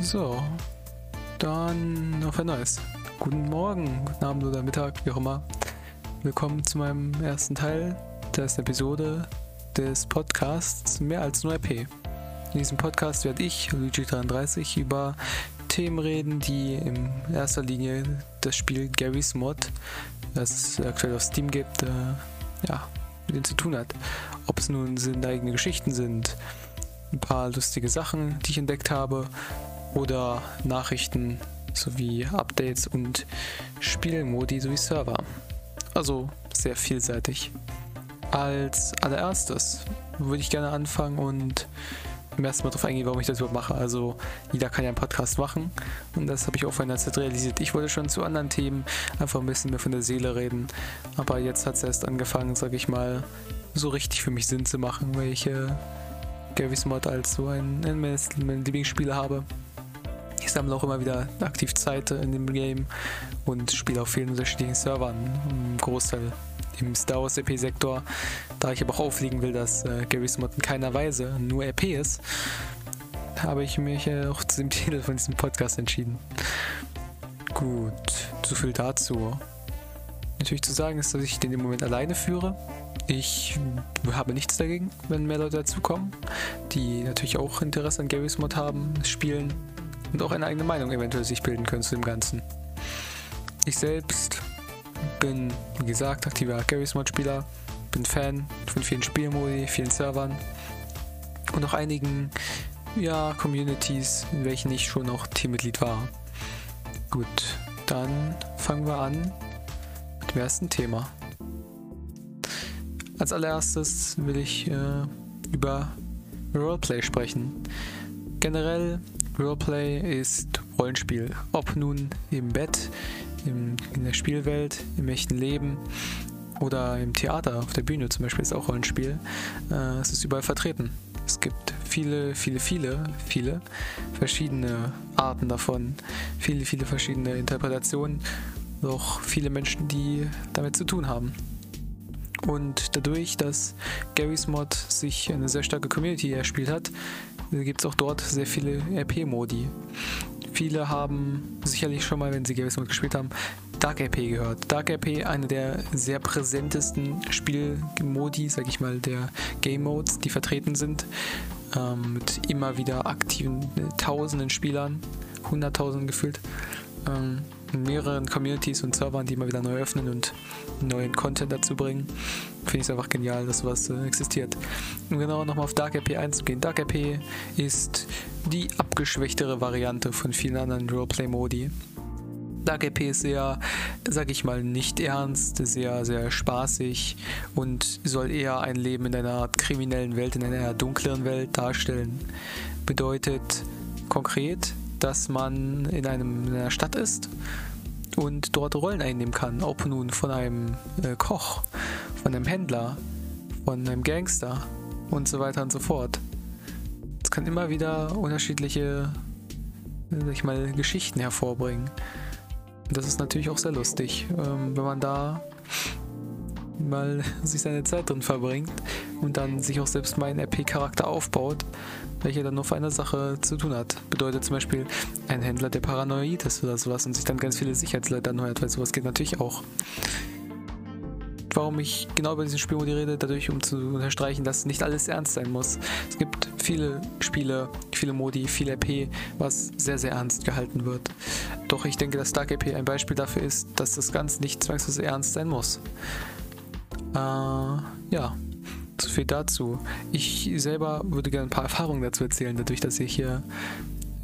So, dann auf ein neues. Guten Morgen, guten Abend oder Mittag, wie auch immer. Willkommen zu meinem ersten Teil der ersten Episode des Podcasts Mehr als nur RP. In diesem Podcast werde ich, Luigi33, über Themen reden, die in erster Linie das Spiel Gary's Mod, das es aktuell auf Steam gibt, äh, ja, mit denen zu tun hat. Ob es nun sind eigene Geschichten sind, ein paar lustige Sachen, die ich entdeckt habe, oder Nachrichten sowie Updates und Spielmodi sowie Server. Also sehr vielseitig. Als allererstes würde ich gerne anfangen und im ersten Mal darauf eingehen, warum ich das überhaupt mache. Also jeder kann ja einen Podcast machen und das habe ich auch von der Zeit realisiert. Ich wollte schon zu anderen Themen einfach ein bisschen mehr von der Seele reden, aber jetzt hat es erst angefangen, sage ich mal, so richtig für mich Sinn zu machen, weil ich äh, Gary's Mod als so ein, ein mein Lieblingsspieler habe. Ich sammle auch immer wieder aktiv Zeit in dem Game und spiele auf vielen unterschiedlichen Servern. Im Großteil im Star Wars RP-Sektor. Da ich aber auch auflegen will, dass äh, Gary's Mod in keiner Weise nur RP ist, habe ich mich äh, auch zu dem Titel von diesem Podcast entschieden. Gut, so viel dazu. Natürlich zu sagen ist, dass ich den im Moment alleine führe. Ich habe nichts dagegen, wenn mehr Leute dazukommen, die natürlich auch Interesse an Gary's Mod haben, spielen und auch eine eigene Meinung eventuell sich bilden können zu dem Ganzen. Ich selbst bin, wie gesagt, aktiver Garry's Mod Spieler, bin Fan von vielen Spielmodi, vielen Servern und auch einigen ja, Communities, in welchen ich schon auch Teammitglied war. Gut, dann fangen wir an mit dem ersten Thema. Als allererstes will ich äh, über Roleplay sprechen. Generell Roleplay ist Rollenspiel. Ob nun im Bett, im, in der Spielwelt, im echten Leben oder im Theater, auf der Bühne zum Beispiel ist auch Rollenspiel. Äh, es ist überall vertreten. Es gibt viele, viele, viele, viele verschiedene Arten davon, viele, viele verschiedene Interpretationen, auch viele Menschen, die damit zu tun haben. Und dadurch, dass Gary's Mod sich eine sehr starke Community erspielt hat, gibt es auch dort sehr viele RP-Modi. Viele haben sicherlich schon mal, wenn sie Gary's Mod gespielt haben, Dark RP gehört. Dark RP, eine der sehr präsentesten Spielmodi, sag ich mal, der Game Modes, die vertreten sind. Ähm, mit immer wieder aktiven äh, tausenden Spielern, hunderttausenden gefühlt. Ähm, mehreren Communities und Servern, die immer wieder neu öffnen und neuen Content dazu bringen. Finde ich es einfach genial, dass sowas äh, existiert. Um genau nochmal auf Dark RP einzugehen. Dark RP ist die abgeschwächtere Variante von vielen anderen Roleplay-Modi. Dark RP ist sehr, sag ich mal, nicht ernst, sehr, sehr spaßig und soll eher ein Leben in einer kriminellen Welt, in einer dunkleren Welt darstellen. Bedeutet konkret, dass man in, einem, in einer Stadt ist und dort Rollen einnehmen kann. Ob nun von einem äh, Koch, von einem Händler, von einem Gangster und so weiter und so fort. Es kann immer wieder unterschiedliche, sag ich mal, Geschichten hervorbringen. Das ist natürlich auch sehr lustig, ähm, wenn man da mal sich seine Zeit drin verbringt und dann sich auch selbst mal einen RP-Charakter aufbaut, welcher dann nur für eine Sache zu tun hat. Bedeutet zum Beispiel ein Händler, der paranoid ist oder sowas und sich dann ganz viele Sicherheitsleute anheuert, weil sowas geht natürlich auch. Warum ich genau über diesen Spielmodi rede, dadurch um zu unterstreichen, dass nicht alles ernst sein muss. Es gibt viele Spiele, viele Modi, viel RP, was sehr, sehr ernst gehalten wird. Doch ich denke, dass Dark RP ein Beispiel dafür ist, dass das Ganze nicht zwangsweise ernst sein muss. Äh, ja, so viel dazu. Ich selber würde gerne ein paar Erfahrungen dazu erzählen, dadurch, dass ich hier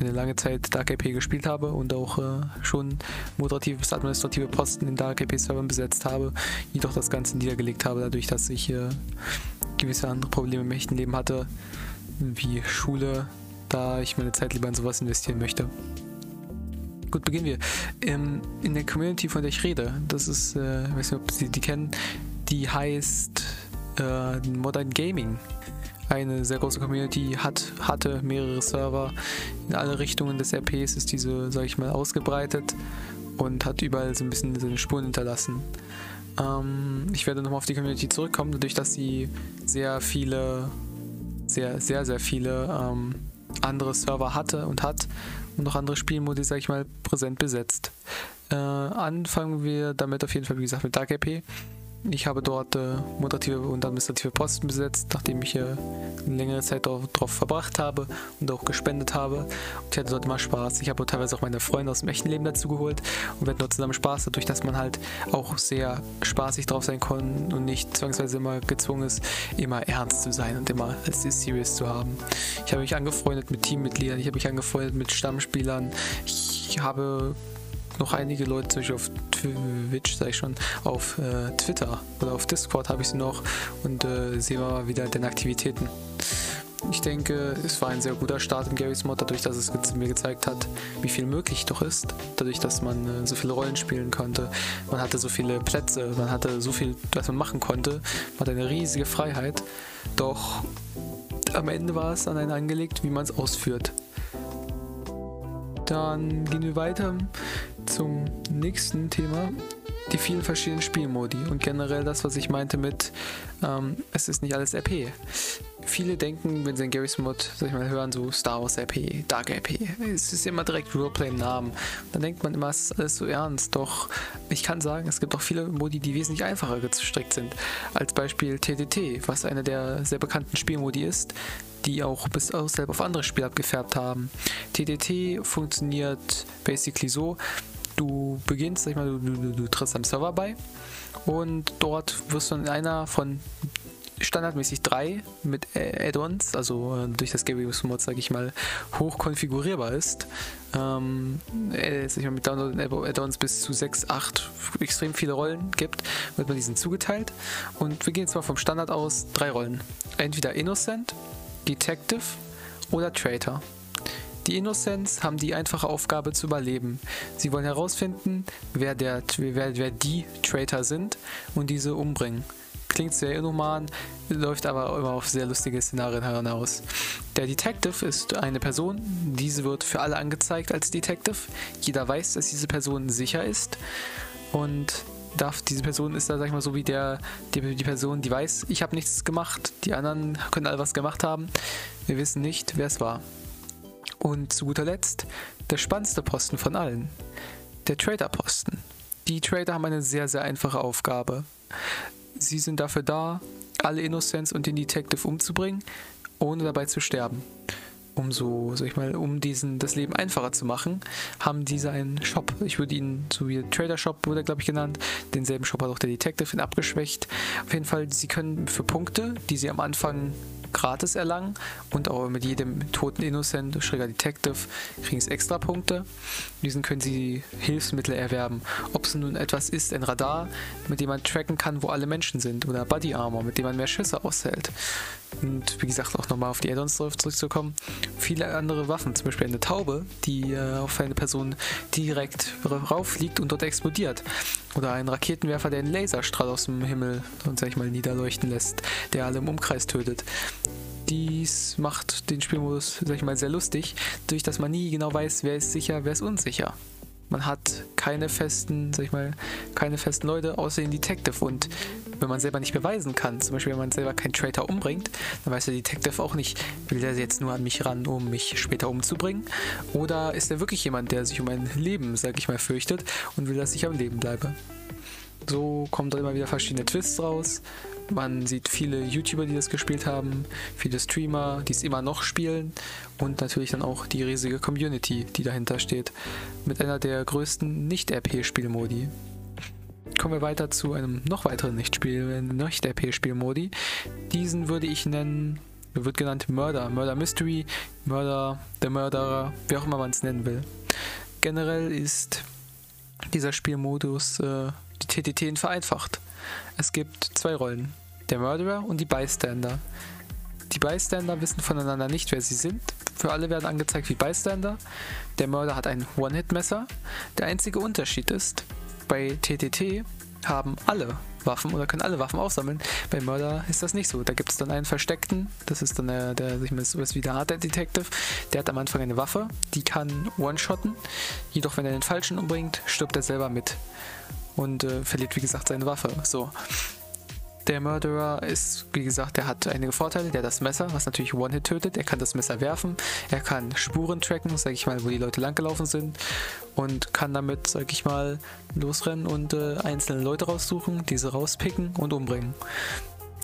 eine lange Zeit Dark IP gespielt habe und auch äh, schon moderative bis administrative Posten in Dark IP Servern besetzt habe, jedoch das Ganze niedergelegt habe, dadurch, dass ich äh, gewisse andere Probleme im echten Leben hatte, wie Schule, da ich meine Zeit lieber in sowas investieren möchte. Gut, beginnen wir. Ähm, in der Community, von der ich rede, das ist, äh, ich weiß nicht, ob Sie die kennen, die heißt äh, Modern Gaming. Eine sehr große Community hat, hatte mehrere Server. In alle Richtungen des RPs ist diese, sag ich mal, ausgebreitet und hat überall so ein bisschen seine Spuren hinterlassen. Ähm, ich werde nochmal auf die Community zurückkommen, dadurch, dass sie sehr viele, sehr, sehr, sehr viele ähm, andere Server hatte und hat und noch andere Spielmodi, sag ich mal, präsent besetzt. Äh, anfangen wir damit auf jeden Fall, wie gesagt, mit Dark RP. Ich habe dort äh, moderative und administrative Posten besetzt, nachdem ich äh, eine längere Zeit darauf verbracht habe und auch gespendet habe. Und ich hatte dort immer Spaß. Ich habe teilweise auch meine Freunde aus dem echten Leben dazu geholt und wir hatten dort zusammen Spaß, dadurch, dass man halt auch sehr spaßig drauf sein konnte und nicht zwangsweise immer gezwungen ist, immer ernst zu sein und immer als serious zu haben. Ich habe mich angefreundet mit Teammitgliedern, ich habe mich angefreundet mit Stammspielern. Ich habe noch einige Leute, zum Beispiel auf Twitch, sag ich schon, auf äh, Twitter oder auf Discord habe ich sie noch und äh, sehen wir mal wieder den Aktivitäten. Ich denke, es war ein sehr guter Start in Garys Mod, dadurch, dass es mir gezeigt hat, wie viel möglich doch ist. Dadurch, dass man äh, so viele Rollen spielen konnte. Man hatte so viele Plätze, man hatte so viel, was man machen konnte. Man hatte eine riesige Freiheit. Doch am Ende war es an einen angelegt, wie man es ausführt. Dann gehen wir weiter zum nächsten Thema. Die vielen verschiedenen Spielmodi und generell das, was ich meinte mit, ähm, es ist nicht alles RP. Viele denken, wenn sie in Gary's Mod, sag ich mal, hören, so Star Wars RP, Dark RP, es ist immer direkt Roleplay im Namen. Dann denkt man immer, es ist alles so ernst. Doch ich kann sagen, es gibt auch viele Modi, die wesentlich einfacher gestrickt sind. Als Beispiel TTT, was einer der sehr bekannten Spielmodi ist, die auch bis außerhalb auf andere Spiele abgefärbt haben. TTT funktioniert basically so, du beginnst, sag ich mal, du, du, du trittst am Server bei und dort wirst du in einer von standardmäßig drei mit Add-ons, also äh, durch das Gameus Mod, sage ich mal, hoch konfigurierbar ist. Ähm, äh, mal, mit Download-Add-ons bis zu 6, 8 extrem viele Rollen gibt, wird man diesen zugeteilt. Und wir gehen zwar vom Standard aus drei Rollen. Entweder Innocent, Detective oder Traitor. Die Innocents haben die einfache Aufgabe zu überleben. Sie wollen herausfinden, wer, der, wer, wer die Traitor sind und diese umbringen. Klingt sehr inhuman, läuft aber immer auf sehr lustige Szenarien hinaus. Der Detective ist eine Person, diese wird für alle angezeigt als Detective. Jeder weiß, dass diese Person sicher ist und darf, diese Person ist da, sag ich mal, so wie der, die, die Person, die weiß, ich habe nichts gemacht, die anderen können alle was gemacht haben. Wir wissen nicht, wer es war. Und zu guter Letzt der spannendste Posten von allen, der Trader-Posten. Die Trader haben eine sehr, sehr einfache Aufgabe. Sie sind dafür da, alle Innocents und den Detective umzubringen, ohne dabei zu sterben. Um so, sag ich mal, um diesen, das Leben einfacher zu machen, haben diese einen Shop. Ich würde ihn, so wie der Trader Shop wurde, glaube ich, genannt. Denselben Shop hat auch der Detective ihn abgeschwächt. Auf jeden Fall, sie können für Punkte, die sie am Anfang gratis erlangen und auch mit jedem toten Innocent, schräger Detective, kriegen sie extra Punkte. Diesen können sie Hilfsmittel erwerben. Ob es nun etwas ist, ein Radar, mit dem man tracken kann, wo alle Menschen sind, oder Body Armor, mit dem man mehr Schüsse aushält. Und wie gesagt, auch nochmal auf die Addons zurückzukommen. Viele andere Waffen, zum Beispiel eine Taube, die äh, auf eine Person direkt rauffliegt und dort explodiert. Oder ein Raketenwerfer, der einen Laserstrahl aus dem Himmel und sag ich mal niederleuchten lässt, der alle im Umkreis tötet. Dies macht den Spielmodus, sag ich mal, sehr lustig, durch dass man nie genau weiß, wer ist sicher, wer ist unsicher. Man hat keine festen, sag ich mal, keine festen Leute außer den Detective und wenn man selber nicht beweisen kann, zum Beispiel wenn man selber keinen Traitor umbringt, dann weiß der Detective auch nicht, will der jetzt nur an mich ran, um mich später umzubringen oder ist er wirklich jemand, der sich um mein Leben, sag ich mal, fürchtet und will, dass ich am Leben bleibe. So kommen da immer wieder verschiedene Twists raus. Man sieht viele YouTuber, die das gespielt haben, viele Streamer, die es immer noch spielen und natürlich dann auch die riesige Community, die dahinter steht, mit einer der größten Nicht-RP-Spielmodi. Kommen wir weiter zu einem noch weiteren Nicht-RP-Spielmodi. Diesen würde ich nennen, wird genannt Murder, Murder Mystery, Murder, der Mörderer, wie auch immer man es nennen will. Generell ist dieser Spielmodus äh, die TTT vereinfacht. Es gibt zwei Rollen, der Murderer und die Bystander. Die Bystander wissen voneinander nicht, wer sie sind. Für alle werden angezeigt wie Bystander. Der Mörder hat ein One-Hit-Messer. Der einzige Unterschied ist, bei TTT haben alle Waffen oder können alle Waffen aufsammeln. Bei Mörder ist das nicht so. Da gibt es dann einen versteckten, das ist dann der, der sich mal sowas wie der Hard Detective. Der hat am Anfang eine Waffe, die kann One-Shotten. Jedoch, wenn er den Falschen umbringt, stirbt er selber mit und äh, verliert, wie gesagt, seine Waffe. So. Der Murderer ist, wie gesagt, der hat einige Vorteile. Der hat das Messer, was natürlich One-Hit tötet. Er kann das Messer werfen. Er kann Spuren tracken, sag ich mal, wo die Leute langgelaufen sind. Und kann damit, sag ich mal, losrennen und äh, einzelne Leute raussuchen, diese rauspicken und umbringen.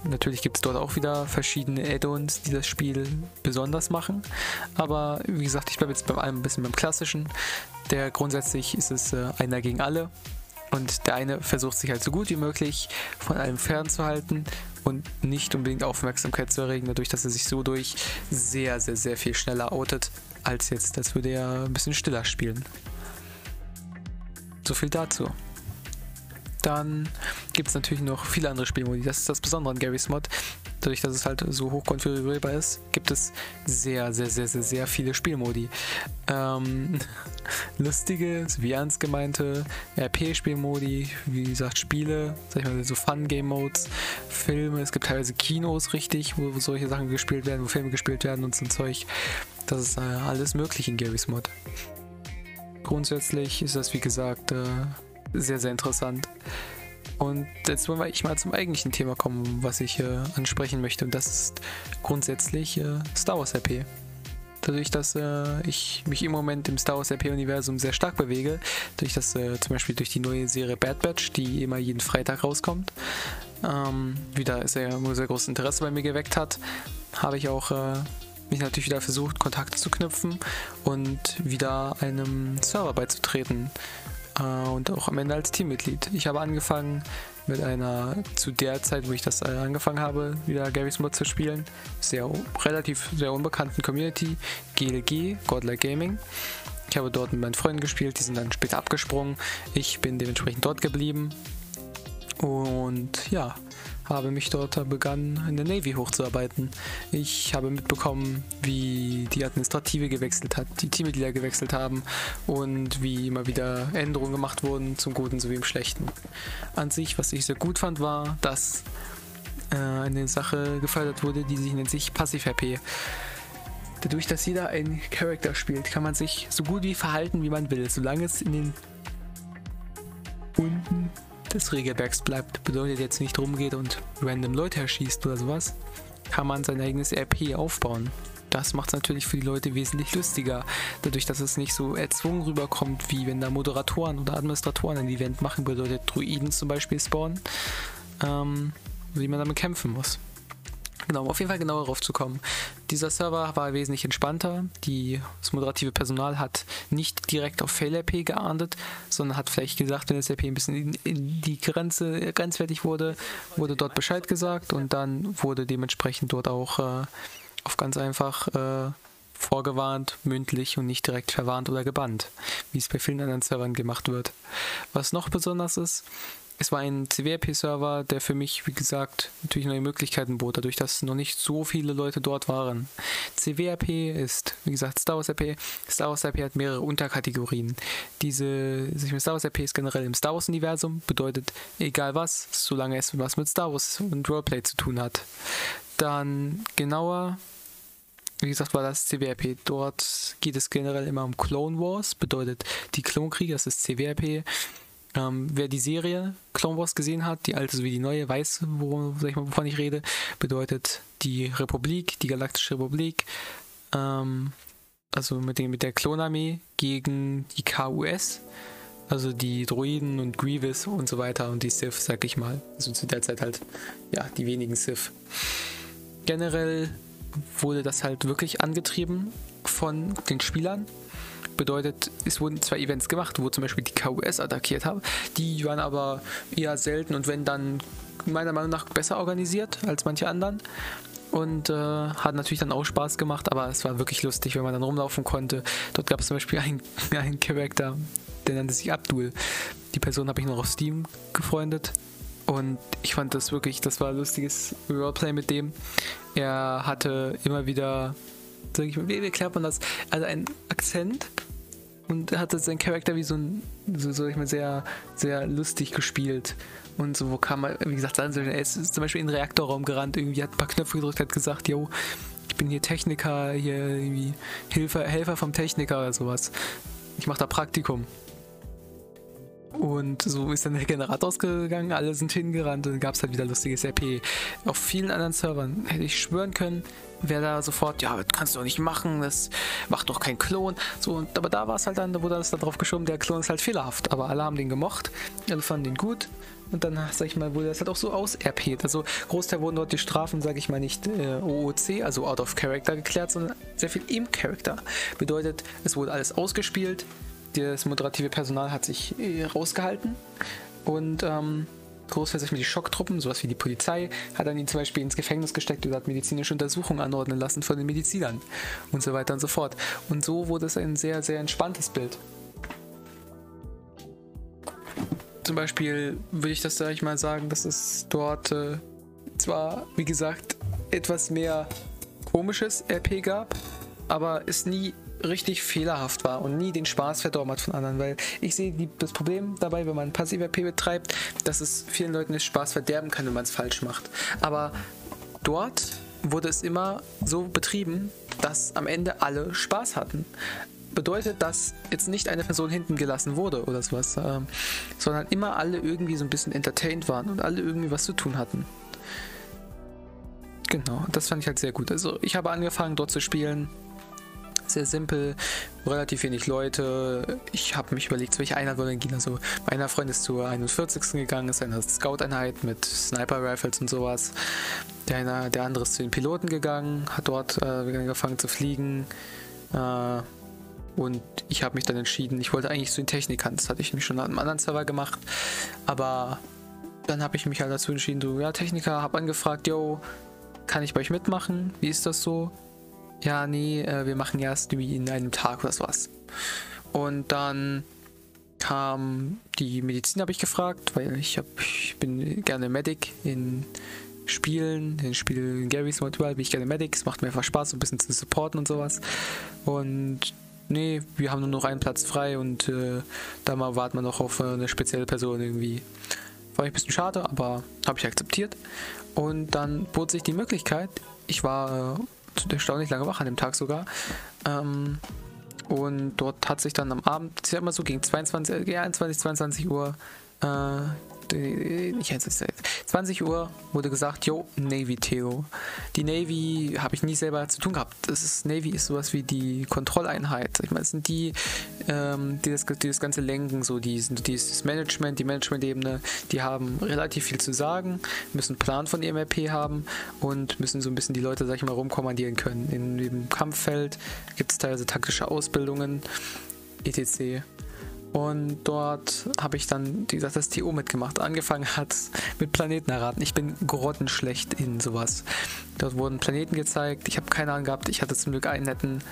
Natürlich gibt es dort auch wieder verschiedene Add-ons, die das Spiel besonders machen. Aber wie gesagt, ich bleibe jetzt beim einem ein bisschen beim Klassischen. Der grundsätzlich ist es äh, einer gegen alle. Und der eine versucht sich halt so gut wie möglich von allem fernzuhalten und nicht unbedingt Aufmerksamkeit zu erregen, dadurch, dass er sich so durch sehr, sehr, sehr viel schneller outet, als jetzt, als würde er ein bisschen stiller spielen. So viel dazu. Dann gibt es natürlich noch viele andere Spielmodi. Das ist das Besondere an Gary's Mod. Dadurch, dass es halt so hoch konfigurierbar ist, gibt es sehr, sehr, sehr, sehr, sehr viele Spielmodi. Ähm, lustige, wie ernst gemeinte RP-Spielmodi, wie gesagt, Spiele, sag ich mal, so Fun-Game-Modes, Filme. Es gibt teilweise Kinos richtig, wo, solche Sachen gespielt werden, wo Filme gespielt werden und so ein Zeug. Das ist äh, alles möglich in Gary's Mod. Grundsätzlich ist das, wie gesagt, äh, sehr, sehr interessant. Und jetzt wollen wir ich mal zum eigentlichen Thema kommen, was ich äh, ansprechen möchte. Und das ist grundsätzlich äh, Star Wars RP. Dadurch, dass äh, ich mich im Moment im Star Wars RP-Universum sehr stark bewege, durch das äh, zum Beispiel durch die neue Serie Bad Batch, die immer jeden Freitag rauskommt, ähm, wieder sehr, sehr großes Interesse bei mir geweckt hat, habe ich auch äh, mich natürlich wieder versucht, Kontakte zu knüpfen und wieder einem Server beizutreten und auch am Ende als Teammitglied. Ich habe angefangen mit einer, zu der Zeit, wo ich das äh, angefangen habe, wieder Gary's Mod zu spielen, sehr relativ sehr unbekannten Community, GLG, Godlike Gaming. Ich habe dort mit meinen Freunden gespielt, die sind dann später abgesprungen. Ich bin dementsprechend dort geblieben. Und ja, habe mich dort begann, in der Navy hochzuarbeiten. Ich habe mitbekommen, wie die Administrative gewechselt hat, die Teammitglieder gewechselt haben und wie immer wieder Änderungen gemacht wurden, zum Guten sowie im Schlechten. An sich, was ich sehr gut fand, war, dass äh, eine Sache gefördert wurde, die sich nennt sich Passiv-RP. Dadurch, dass jeder einen Charakter spielt, kann man sich so gut wie verhalten, wie man will, solange es in den unten des Regelwerks bleibt. Bedeutet jetzt nicht rumgeht und random Leute erschießt oder sowas. Kann man sein eigenes RP aufbauen. Das macht es natürlich für die Leute wesentlich lustiger, dadurch, dass es nicht so erzwungen rüberkommt, wie wenn da Moderatoren oder Administratoren ein Event machen, bedeutet Druiden zum Beispiel spawnen, ähm, wie man damit kämpfen muss. Genau, um auf jeden Fall genauer darauf zu kommen. Dieser Server war wesentlich entspannter. Die, das moderative Personal hat nicht direkt auf Fail-RP geahndet, sondern hat vielleicht gesagt, wenn das RP ein bisschen in, in die Grenze grenzwertig wurde, wurde dort Bescheid gesagt und dann wurde dementsprechend dort auch äh, auf ganz einfach äh, vorgewarnt, mündlich und nicht direkt verwarnt oder gebannt, wie es bei vielen anderen Servern gemacht wird. Was noch besonders ist, es war ein CWRP-Server, der für mich, wie gesagt, natürlich neue Möglichkeiten bot, dadurch, dass noch nicht so viele Leute dort waren. CWRP ist, wie gesagt, Star Wars RP. Star Wars RP hat mehrere Unterkategorien. Diese, Star Wars RP ist generell im Star Wars-Universum, bedeutet egal was, solange es was mit Star Wars und Roleplay zu tun hat. Dann genauer wie gesagt, war das CWRP. Dort geht es generell immer um Clone Wars, bedeutet die Klonkriege, das ist CWRP. Ähm, wer die Serie Clone Wars gesehen hat, die alte sowie die neue, weiß, wo, sag ich mal, wovon ich rede. Bedeutet die Republik, die Galaktische Republik, ähm, also mit, den, mit der Klonarmee gegen die KUS, also die Droiden und Grievous und so weiter und die Sith, sag ich mal. Also zu der Zeit halt, ja, die wenigen Sith. Generell wurde das halt wirklich angetrieben von den Spielern Bedeutet, es wurden zwei Events gemacht, wo zum Beispiel die KUS attackiert haben. Die waren aber eher selten und wenn dann meiner Meinung nach besser organisiert als manche anderen. Und äh, hat natürlich dann auch Spaß gemacht, aber es war wirklich lustig, wenn man dann rumlaufen konnte. Dort gab es zum Beispiel einen, einen Charakter, der nannte sich Abdul. Die Person habe ich noch auf Steam gefreundet. Und ich fand das wirklich, das war ein lustiges Roleplay mit dem. Er hatte immer wieder, sag ich mal, wie erklärt man das? Also ein Akzent, und hatte seinen Charakter wie so ein, so, so ich mal, sehr, sehr lustig gespielt. Und so, wo kam er, wie gesagt, er ist zum Beispiel in den Reaktorraum gerannt, irgendwie hat ein paar Knöpfe gedrückt, hat gesagt, yo, ich bin hier Techniker, hier irgendwie Hilfe, Helfer vom Techniker oder sowas. Ich mache da Praktikum. Und so ist dann der Generator ausgegangen, alle sind hingerannt und dann gab es halt wieder lustiges RP. Auf vielen anderen Servern hätte ich schwören können, wäre da sofort, ja, das kannst du doch nicht machen, das macht doch kein Klon. So, und, aber da war es halt dann, da wurde das da drauf geschoben, der Klon ist halt fehlerhaft. Aber alle haben den gemocht, alle fanden den gut. Und dann, sag ich mal, wurde das halt auch so aus RP. Also Großteil wurden dort die Strafen, sag ich mal, nicht äh, OOC, also out of character geklärt, sondern sehr viel im Character. Bedeutet, es wurde alles ausgespielt, das moderative Personal hat sich äh, rausgehalten und ähm, ich mal, die Schocktruppen, sowas wie die Polizei, hat dann ihn zum Beispiel ins Gefängnis gesteckt oder hat medizinische Untersuchungen anordnen lassen von den Medizinern und so weiter und so fort. Und so wurde es ein sehr, sehr entspanntes Bild. Zum Beispiel würde ich das, sag ich mal, sagen, dass es dort äh, zwar, wie gesagt, etwas mehr komisches RP gab, aber es nie richtig fehlerhaft war und nie den Spaß verdorben hat von anderen, weil ich sehe die, das Problem dabei, wenn man passiv RP betreibt, dass es vielen Leuten den Spaß verderben kann, wenn man es falsch macht. Aber dort wurde es immer so betrieben, dass am Ende alle Spaß hatten bedeutet, dass jetzt nicht eine Person hinten gelassen wurde oder sowas, ähm, sondern immer alle irgendwie so ein bisschen entertained waren und alle irgendwie was zu tun hatten. Genau, das fand ich halt sehr gut. Also ich habe angefangen dort zu spielen. Sehr simpel, relativ wenig Leute. Ich habe mich überlegt, zu welcher Einheit wollen gehen. Also meiner Freund ist zur 41. gegangen, ist eine Scout-Einheit mit Sniper-Rifles und sowas. Der, eine, der andere ist zu den Piloten gegangen, hat dort äh, angefangen zu fliegen. Äh, und ich habe mich dann entschieden, ich wollte eigentlich zu den Technikern, das hatte ich nämlich schon an einem anderen Server gemacht. Aber dann habe ich mich halt dazu entschieden, so, ja, Techniker, habe angefragt, yo, kann ich bei euch mitmachen? Wie ist das so? Ja, nee, äh, wir machen erst wie in einem Tag oder sowas. Und dann kam die Medizin, habe ich gefragt, weil ich, hab, ich bin gerne Medic in Spielen, in Spielen Gary's Mod bin ich gerne Medic, es macht mir einfach Spaß, so ein bisschen zu supporten und sowas. Und nee, wir haben nur noch einen Platz frei und äh, da mal warten wir noch auf äh, eine spezielle Person irgendwie. War ein bisschen schade, aber habe ich akzeptiert. Und dann bot sich die Möglichkeit, ich war äh, erstaunlich lange wach an dem Tag sogar. Ähm, und dort hat sich dann am Abend, ich sag mal so gegen 22, 21, 22 Uhr, äh, ich jetzt 20 Uhr wurde gesagt, yo, Navy Theo. Die Navy habe ich nie selber zu tun gehabt. Das ist, Navy ist sowas wie die Kontrolleinheit. Ich meine, es sind die, ähm, die, das, die das Ganze lenken, so die, Management, die Management-Ebene, die haben relativ viel zu sagen, müssen einen Plan von ihrem RP haben und müssen so ein bisschen die Leute, sag ich mal, rumkommandieren können. In dem Kampffeld gibt es teilweise taktische Ausbildungen, etc. Und dort habe ich dann, wie gesagt, das TO mitgemacht. Angefangen hat mit Planeten erraten. Ich bin grottenschlecht in sowas. Dort wurden Planeten gezeigt. Ich habe keine Ahnung gehabt. Ich hatte zum Glück einen netten,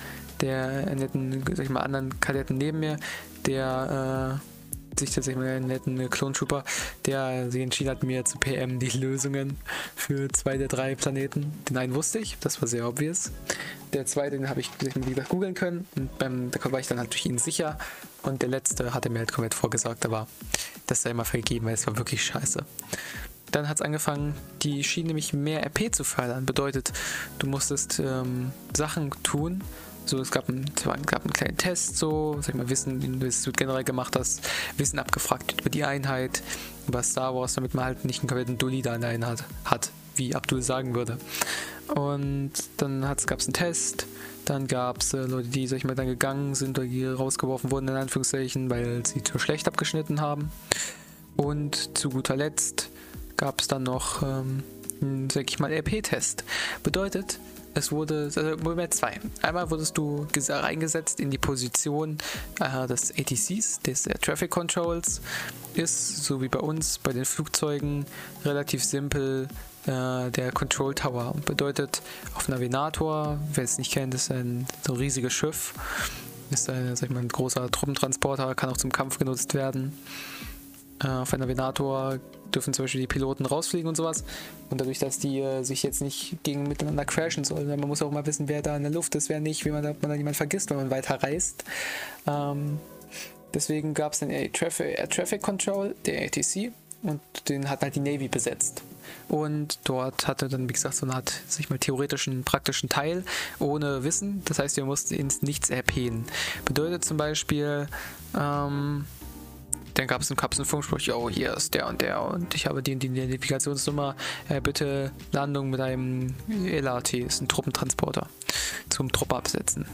der einen netten, sag ich mal, anderen Kadetten neben mir, der äh, sich tatsächlich mal einen netten Klontrooper, der sich entschieden hat, mir zu PM die Lösungen für zwei der drei Planeten. Den einen wusste ich, das war sehr obvious. Der zweite, den habe ich, wie gesagt, googeln können. Und beim, da war ich dann halt durch ihn sicher. Und der letzte hatte mir halt komplett vorgesagt, aber das sei immer vergeben, weil es war wirklich scheiße. Dann hat es angefangen, die schienen nämlich mehr RP zu fördern. Bedeutet, du musstest ähm, Sachen tun, so, es gab, ein, es gab einen kleinen Test, so, sag ich mal, Wissen, das du generell gemacht hast, Wissen abgefragt über die Einheit, über Star Wars, damit man halt nicht einen kompletten Dulli da in der Einheit hat, wie Abdul sagen würde. Und dann gab es einen Test, dann gab es äh, Leute, die, sag ich mal, dann gegangen sind oder die rausgeworfen wurden, in Anführungszeichen, weil sie zu schlecht abgeschnitten haben. Und zu guter Letzt gab es dann noch, ähm, sag ich mal, RP-Test. Bedeutet, es wurde, also Moment zwei. Einmal wurdest du reingesetzt in die Position äh, des ATCs, des Air Traffic Controls. Ist, so wie bei uns, bei den Flugzeugen, relativ simpel äh, der Control Tower. Bedeutet, auf Navigator, wer es nicht kennt, ist ein so riesiges Schiff. Ist ein, sag ich mal, ein großer Truppentransporter, kann auch zum Kampf genutzt werden. Äh, auf einem Navigator dürfen zum Beispiel die Piloten rausfliegen und sowas. Und dadurch, dass die äh, sich jetzt nicht gegen miteinander crashen sollen, man muss auch mal wissen, wer da in der Luft ist, wer nicht, wie man da, man da jemanden vergisst, wenn man weiter reist. Ähm, deswegen gab es den Air Traffic, Air Traffic Control, der ATC, und den hat halt die Navy besetzt. Und dort hatte dann, wie gesagt, so eine Art, sich mal theoretischen, praktischen Teil ohne Wissen. Das heißt, wir mussten ins Nichts erpähen. Bedeutet zum Beispiel, ähm, dann gab es einen, gab's einen Funkspruch, yo, hier ist der und der und ich habe die, die Identifikationsnummer, äh, bitte Landung mit einem LAT, ist ein Truppentransporter, zum Trupp absetzen.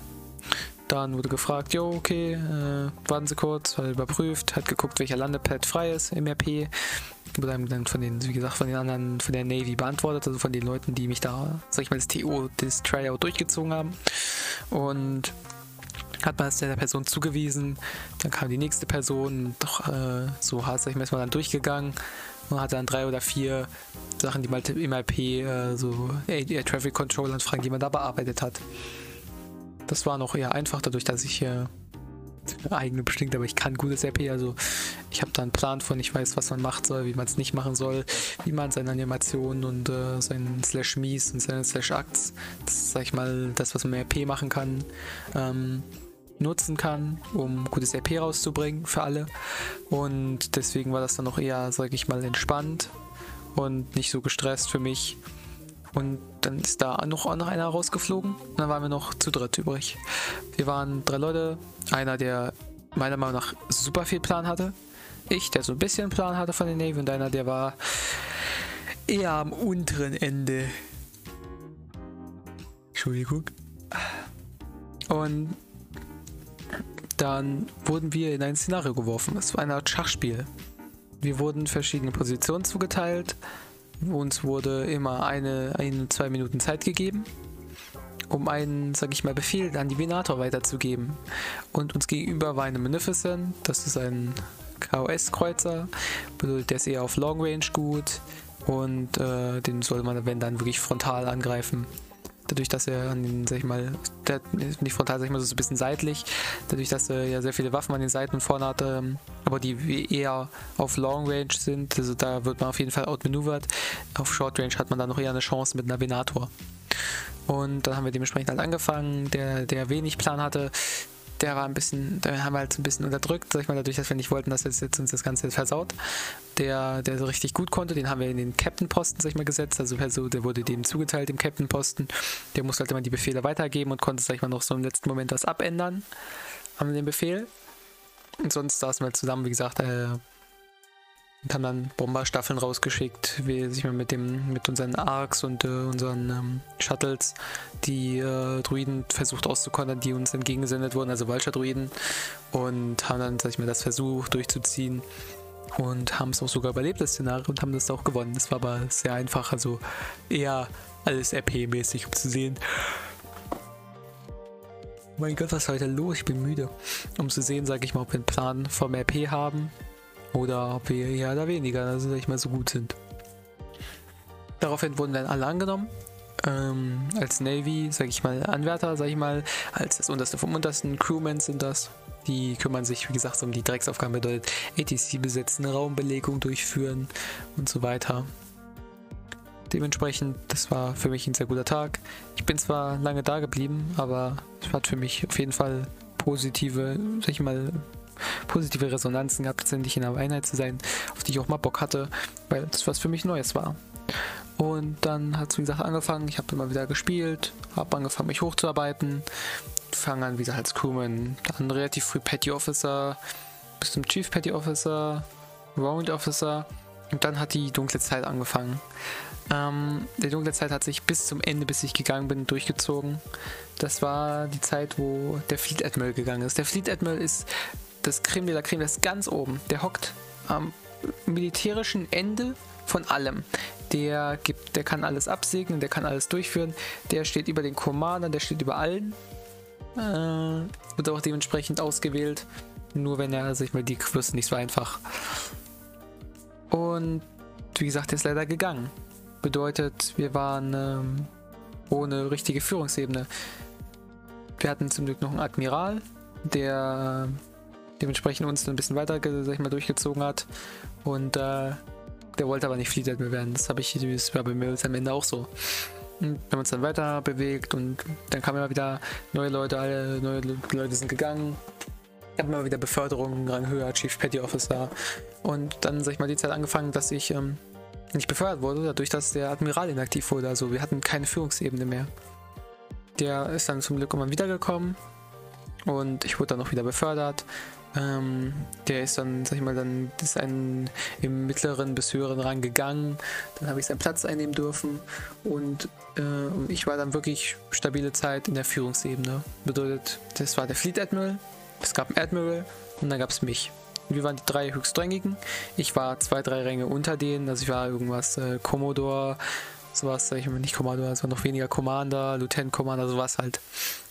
Dann wurde gefragt, jo, okay, äh, warten Sie kurz, hat überprüft, hat geguckt, welcher Landepad frei ist im RP. Wurde dann von den, wie gesagt, von den anderen, von der Navy beantwortet, also von den Leuten, die mich da, sag ich mal, das TO, das Tryout durchgezogen haben. Und hat man es der Person zugewiesen. Dann kam die nächste Person, doch äh, so hart, sag ich mal, ist man dann durchgegangen und hat dann drei oder vier Sachen, die mal im IP, äh, so Air Traffic Control Anfragen, die man da bearbeitet hat. Das war noch eher einfach, dadurch, dass ich äh, eigene bestimmt, aber ich kann gutes RP, also ich habe da einen Plan von, ich weiß, was man macht soll, wie man es nicht machen soll, wie man seine Animationen und äh, seinen Slash Mies und seine Slash Acts, das ist, sag ich mal, das, was man im RP machen kann, ähm, nutzen kann, um gutes RP rauszubringen für alle. Und deswegen war das dann noch eher, sag ich mal, entspannt und nicht so gestresst für mich. Und dann ist da noch, einer rausgeflogen. Und dann waren wir noch zu dritt übrig. Wir waren drei Leute. Einer, der meiner Meinung nach super viel Plan hatte. Ich, der so ein bisschen Plan hatte von der Navy. Und einer, der war eher am unteren Ende. Entschuldigung. Und dann wurden wir in ein Szenario geworfen. Es war eine Art Schachspiel. Wir wurden verschiedene Positionen zugeteilt. Uns wurde immer eine, eine, zwei Minuten Zeit gegeben, um einen, sag ich mal, Befehl an die Venator weiterzugeben. Und uns gegenüber war eine Magnificent, das ist ein KOS-Kreuzer, der ist eher auf Long Range gut und äh, den sollte man, wenn dann, wirklich frontal angreifen dadurch, dass er an den, sag ich mal, der, nicht frontal, sag ich mal, so ein bisschen seitlich, dadurch, dass er ja sehr viele Waffen an den Seiten und vorne hatte, ähm, aber die eher auf Long Range sind, also da wird man auf jeden Fall outmanövert. Auf Short Range hat man dann noch eher eine Chance mit einer Venator. Und dann haben wir dementsprechend halt angefangen. Der, der wenig Plan hatte, der war ein bisschen, da haben wir halt ein bisschen unterdrückt, sag ich mal, dadurch, dass wir nicht wollten, dass jetzt, jetzt uns das Ganze versaut. Der, der so richtig gut konnte, den haben wir in den Captain-Posten, sag ich mal, gesetzt. Also, also der wurde dem zugeteilt, dem Captain-Posten. Der musste halt immer die Befehle weitergeben und konnte, sag ich mal, noch so im letzten Moment was abändern an dem Befehl. Und sonst saßen wir zusammen, wie gesagt, äh, und haben dann Bomberstaffeln rausgeschickt, wie sich mal mit dem, mit unseren Arcs und äh, unseren ähm, Shuttles die äh, Druiden versucht auszukontern, die uns entgegengesendet wurden, also Vulture-Druiden. Und haben dann, sag ich mal, das versucht durchzuziehen. Und haben es auch sogar überlebt, das Szenario, und haben das auch gewonnen. Das war aber sehr einfach, also eher alles RP-mäßig, um zu sehen. Mein Gott, was ist heute los? Ich bin müde. Um zu sehen, sage ich mal, ob wir einen Plan vom RP haben oder ob wir eher oder weniger, also sag ich mal, so gut sind. Daraufhin wurden dann alle angenommen. Ähm, als Navy, sag ich mal, Anwärter, sag ich mal, als das unterste vom untersten, Crewmen sind das. Die kümmern sich, wie gesagt, um die Drecksaufgaben, bedeutet ATC besetzen, Raumbelegung durchführen und so weiter. Dementsprechend, das war für mich ein sehr guter Tag. Ich bin zwar lange da geblieben, aber es hat für mich auf jeden Fall positive, sag ich mal, positive Resonanzen gehabt, letztendlich in einer Einheit zu sein, auf die ich auch mal Bock hatte, weil das was für mich Neues war. Und dann hat es, wie gesagt, angefangen. Ich habe immer wieder gespielt, habe angefangen, mich hochzuarbeiten. Fange an, wie gesagt, als Crewman. Dann relativ früh Petty Officer, bis zum Chief Petty Officer, Round Officer. Und dann hat die dunkle Zeit angefangen. Ähm, die dunkle Zeit hat sich bis zum Ende, bis ich gegangen bin, durchgezogen. Das war die Zeit, wo der Fleet Admiral gegangen ist. Der Fleet Admiral ist das Creme de la Creme, das ist ganz oben. Der hockt am militärischen Ende von allem. Der gibt, der kann alles absegnen, der kann alles durchführen. Der steht über den Commandern, der steht über allen. Äh, wird auch dementsprechend ausgewählt. Nur wenn er, sag ich mal, die wirst nicht so einfach. Und wie gesagt, der ist leider gegangen. Bedeutet, wir waren ähm, ohne richtige Führungsebene. Wir hatten zum Glück noch einen Admiral, der dementsprechend uns ein bisschen weiter, sag ich mal, durchgezogen hat. Und äh, der wollte aber nicht Fleet Admiral werden. Das habe ich, das war bei mir am Ende auch so. Und wir haben uns dann weiter bewegt und dann kamen immer wieder neue Leute, alle neue Leute sind gegangen. Ich habe immer wieder Beförderungen, Rang höher, Chief Petty Officer. Und dann, sag ich mal, die Zeit angefangen, dass ich ähm, nicht befördert wurde, dadurch, dass der Admiral inaktiv wurde. Also wir hatten keine Führungsebene mehr. Der ist dann zum Glück immer wiedergekommen und ich wurde dann auch wieder befördert Ähm, der ist dann, sag ich mal, dann ist ein im mittleren bis höheren Rang gegangen. Dann habe ich seinen Platz einnehmen dürfen und äh, ich war dann wirklich stabile Zeit in der Führungsebene. Bedeutet, das war der Fleet Admiral, es gab einen Admiral und dann gab es mich. Wir waren die drei höchstrangigen. Ich war zwei, drei Ränge unter denen. Also ich war irgendwas äh, Commodore, sowas, ich mal, nicht es war noch weniger Commander, Lieutenant Commander, sowas halt.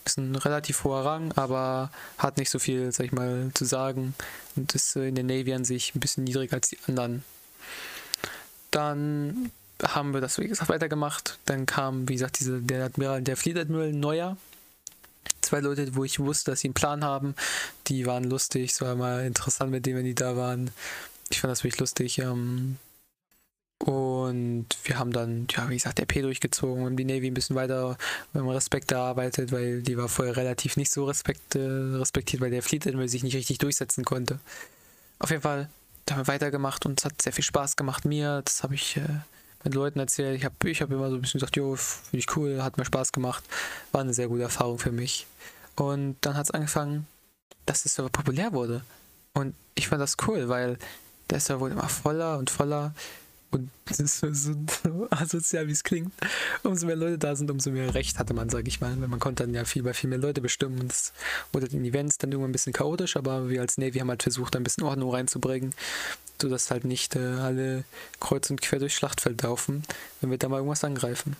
Ist ein relativ hoher Rang, aber hat nicht so viel, sag ich mal, zu sagen und ist in der Navy an sich ein bisschen niedriger als die anderen. Dann haben wir das, wie gesagt, weitergemacht. Dann kam, wie gesagt, diese, der Admiral, der Fleet Admiral Neuer. Zwei Leute, wo ich wusste, dass sie einen Plan haben. Die waren lustig. Es war mal interessant mit denen, wenn die da waren. Ich fand das wirklich lustig. Ähm, und wir haben dann, ja, wie gesagt, der P durchgezogen, haben die Navy ein bisschen weiter mit Respekt erarbeitet, weil die war vorher relativ nicht so respekt, äh, respektiert, weil der Fleet Admiral sich nicht richtig durchsetzen konnte. Auf jeden Fall haben wir weitergemacht und es hat sehr viel Spaß gemacht mir. Das habe ich äh, mit Leuten erzählt. Ich habe ich hab immer so ein bisschen gesagt, jo, finde ich cool, hat mir Spaß gemacht. War eine sehr gute Erfahrung für mich. Und dann hat es angefangen, dass es Server populär wurde. Und ich fand das cool, weil der Server wurde immer voller und voller. Und das so, so asozial, wie es klingt. Umso mehr Leute da sind, umso mehr Recht hatte man, sage ich mal. Weil man konnte dann ja viel bei viel mehr Leute bestimmen. Und es wurde in Events dann irgendwann ein bisschen chaotisch, aber wir als Navy haben halt versucht, ein bisschen Ordnung reinzubringen. Sodass halt nicht äh, alle kreuz und quer durchs Schlachtfeld laufen, wenn wir da mal irgendwas angreifen.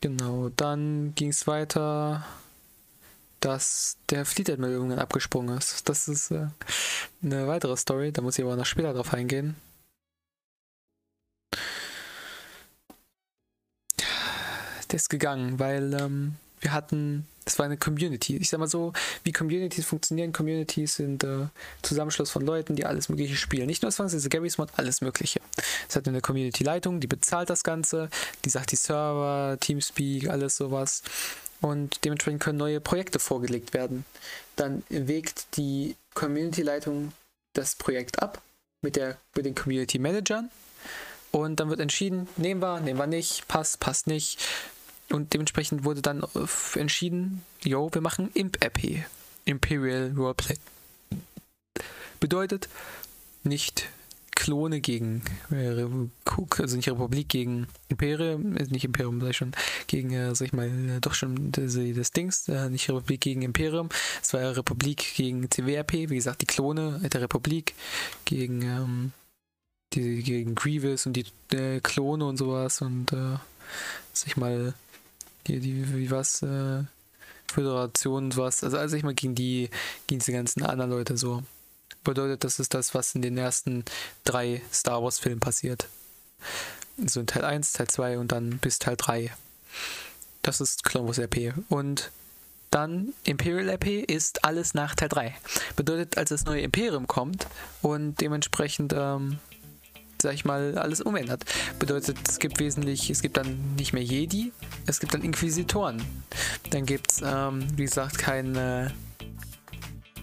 Genau, dann ging es weiter, dass der Fleet Admiral irgendwann abgesprungen ist. Das ist äh, eine weitere Story, da muss ich aber noch später drauf eingehen. Der ist gegangen, weil ähm, wir hatten, das war eine Community. Ich sag mal so, wie Communities funktionieren. Communities sind äh, Zusammenschluss von Leuten, die alles Mögliche spielen. Nicht nur Zwangsweise Gary's Mod, alles Mögliche. Es hat eine Community-Leitung, die bezahlt das Ganze, die sagt die Server, Teamspeak, alles sowas. Und dementsprechend können neue Projekte vorgelegt werden. Dann wägt die Community-Leitung das Projekt ab mit, der, mit den Community-Managern und dann wird entschieden, nehmen wir, nehmen wir nicht, passt, passt nicht. Und dementsprechend wurde dann äh, entschieden, yo, wir machen Imp-RP. Imperial Roleplay. Bedeutet nicht Klone gegen äh, also nicht Republik gegen Imperium, äh, nicht Imperium, sag schon, gegen, sag ich mal, doch schon das, das Dings, nicht Republik gegen Imperium, es war Republik gegen CWRP, wie gesagt, die Klone der Republik gegen ähm, die gegen Grievous und die Klone und sowas und sag ich mal die, die, wie was, äh, Föderation und was. Also, also ich mal gegen die, gegen diese ganzen anderen Leute so. Bedeutet, das ist das, was in den ersten drei Star Wars Filmen passiert. So in Teil 1, Teil 2 und dann bis Teil 3. Das ist Clone Wars RP. Und dann Imperial RP ist alles nach Teil 3. Bedeutet, als das neue Imperium kommt und dementsprechend ähm, sag ich mal, alles umändert. Bedeutet, es gibt wesentlich, es gibt dann nicht mehr Jedi, es gibt dann Inquisitoren. Dann gibt es, ähm, wie gesagt, keine,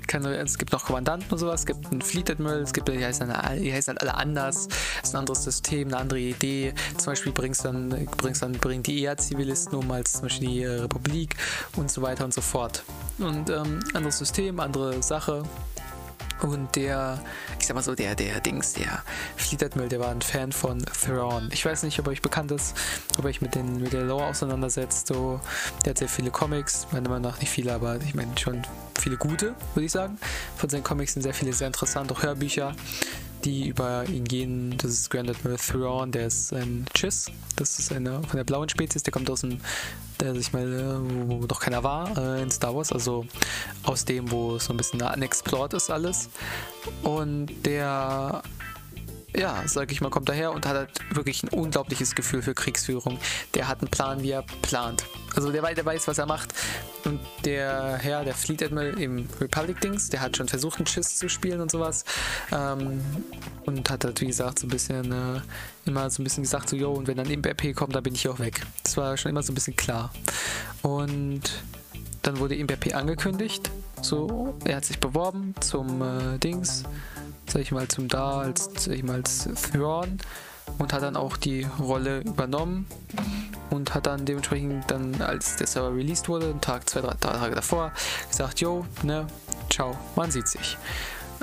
keine, es gibt noch Kommandanten und sowas, es gibt einen Fleet Admiral, es gibt, die heißen, dann, die heißen dann alle anders, es ist ein anderes System, eine andere Idee. Zum Beispiel bringst dann, bringst dann, bringen die eher Zivilisten um als zum Beispiel die Republik und so weiter und so fort. Und ähm, anderes System, andere Sache. Und der, ich sag mal so, der, der Dings, der Admiral, der war ein Fan von Thrawn. Ich weiß nicht, ob euch bekannt ist, ob euch mit, den, mit der Lore auseinandersetzt. So, der hat sehr viele Comics, meiner Meinung nach nicht viele, aber ich meine schon viele gute, würde ich sagen. Von seinen Comics sind sehr viele sehr interessant, auch Hörbücher die über ihn gehen. Das ist Grand Admiral Thrawn, der ist ein Chiss. Das ist eine von der blauen Spezies, der kommt aus dem, der sich mal, äh, wo noch keiner war äh, in Star Wars, also aus dem, wo so ein bisschen unexplored ist alles. Und der ja, sag ich mal, kommt daher und hat halt wirklich ein unglaubliches Gefühl für Kriegsführung. Der hat einen Plan, wie er plant. Also der, der weiß, was er macht. Und der Herr, der Fleet Admiral im Republic-Dings, der hat schon versucht, einen Schiss zu spielen und sowas. Ähm, und hat halt, wie gesagt, so ein bisschen äh, immer so ein bisschen gesagt, so, yo, und wenn dann im RP kommt, dann bin ich auch weg. Das war schon immer so ein bisschen klar. Und dann wurde im RP angekündigt. So, er hat sich beworben zum äh, Dings sag ich mal, zum Da als, sag ich mal, als Thrawn und hat dann auch die Rolle übernommen und hat dann dementsprechend dann, als der Server released wurde, einen Tag, zwei, drei Tage davor, gesagt, yo, ne, ciao, man sieht sich.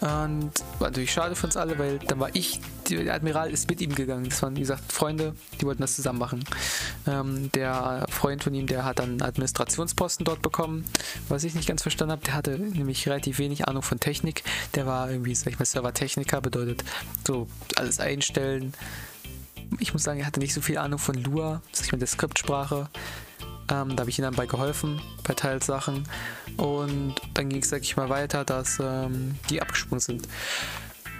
Und war natürlich schade für uns alle, weil dann war ich, der Admiral ist mit ihm gegangen. Das waren, wie gesagt, Freunde, die wollten das zusammen machen. Ähm, der Freund von ihm, der hat dann Administrationsposten dort bekommen, was ich nicht ganz verstanden habe. Der hatte nämlich relativ wenig Ahnung von Technik. Der war irgendwie, sag ich mal, Servertechniker, bedeutet so alles einstellen. Ich muss sagen, er hatte nicht so viel Ahnung von Lua, sag ich mal, der Skriptsprache. Ähm, da habe ich ihnen dann bei geholfen, bei Teilsachen. Und dann ging es, sag ich mal, weiter, dass ähm, die abgesprungen sind.